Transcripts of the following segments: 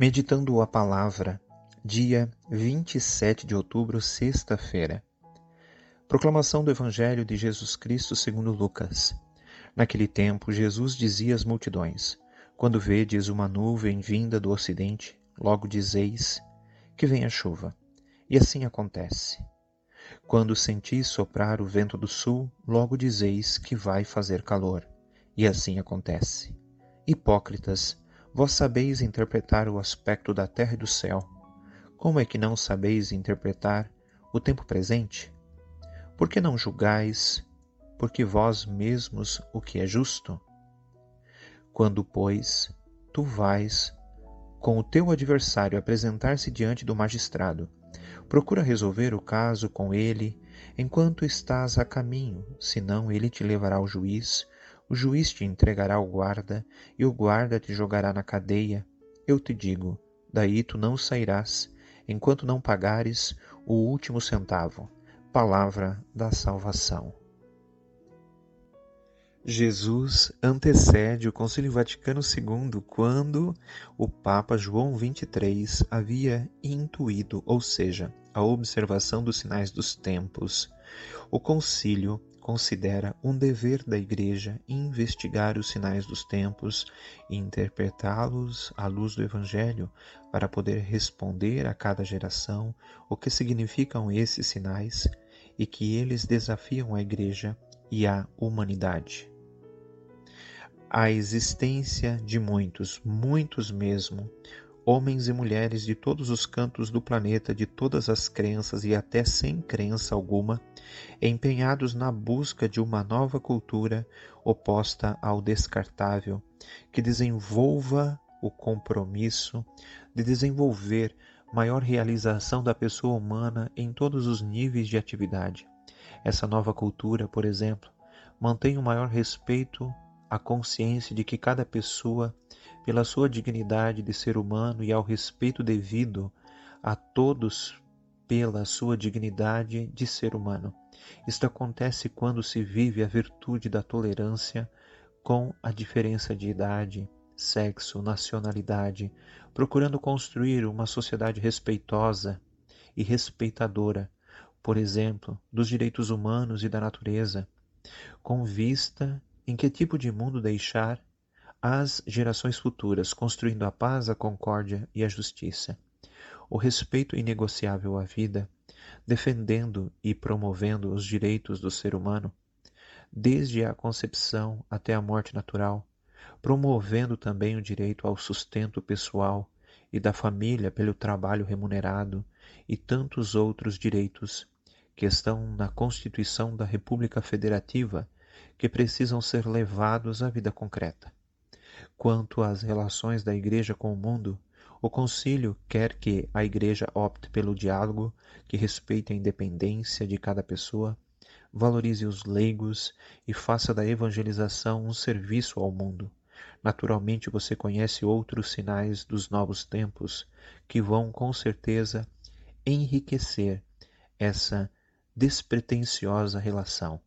Meditando a Palavra, dia 27 de outubro, sexta-feira. Proclamação do Evangelho de Jesus Cristo segundo Lucas. Naquele tempo, Jesus dizia às multidões: Quando vedes uma nuvem vinda do ocidente, logo dizeis que vem a chuva. E assim acontece. Quando sentis soprar o vento do sul, logo dizeis que vai fazer calor. E assim acontece. Hipócritas, Vós sabeis interpretar o aspecto da terra e do céu. Como é que não sabeis interpretar o tempo presente? Por que não julgais, porque vós mesmos, o que é justo? Quando, pois, tu vais com o teu adversário apresentar-se diante do magistrado, procura resolver o caso com ele enquanto estás a caminho, senão ele te levará ao juiz o juiz te entregará ao guarda, e o guarda te jogará na cadeia. Eu te digo: daí tu não sairás, enquanto não pagares o último centavo. Palavra da salvação. Jesus antecede o Concílio Vaticano II quando o Papa João XXIII havia intuído, ou seja, a observação dos sinais dos tempos. O concílio considera um dever da Igreja investigar os sinais dos tempos e interpretá-los à luz do Evangelho para poder responder a cada geração o que significam esses sinais e que eles desafiam a Igreja e a humanidade. A existência de muitos, muitos mesmo, homens e mulheres de todos os cantos do planeta, de todas as crenças e até sem crença alguma, empenhados na busca de uma nova cultura oposta ao descartável, que desenvolva o compromisso de desenvolver maior realização da pessoa humana em todos os níveis de atividade. Essa nova cultura, por exemplo, mantém o maior respeito à consciência de que cada pessoa pela sua dignidade de ser humano e ao respeito devido a todos pela sua dignidade de ser humano. Isto acontece quando se vive a virtude da tolerância com a diferença de idade, sexo, nacionalidade, procurando construir uma sociedade respeitosa e respeitadora, por exemplo, dos direitos humanos e da natureza, com vista em que tipo de mundo deixar às gerações futuras, construindo a paz, a concórdia e a justiça. O respeito inegociável à vida, defendendo e promovendo os direitos do ser humano, desde a concepção até a morte natural, promovendo também o direito ao sustento pessoal e da família pelo trabalho remunerado e tantos outros direitos que estão na Constituição da República Federativa que precisam ser levados à vida concreta. Quanto às relações da Igreja com o mundo, o Concílio quer que a Igreja opte pelo diálogo, que respeite a independência de cada pessoa, valorize os leigos e faça da evangelização um serviço ao mundo. Naturalmente, você conhece outros sinais dos novos tempos que vão, com certeza, enriquecer essa despretensiosa relação.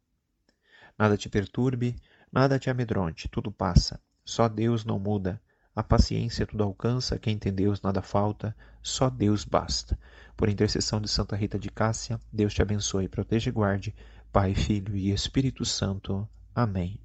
Nada te perturbe, nada te amedronte, tudo passa. Só Deus não muda. A paciência tudo alcança, quem tem Deus nada falta, só Deus basta. Por intercessão de Santa Rita de Cássia, Deus te abençoe, proteja e guarde, Pai, Filho e Espírito Santo. Amém.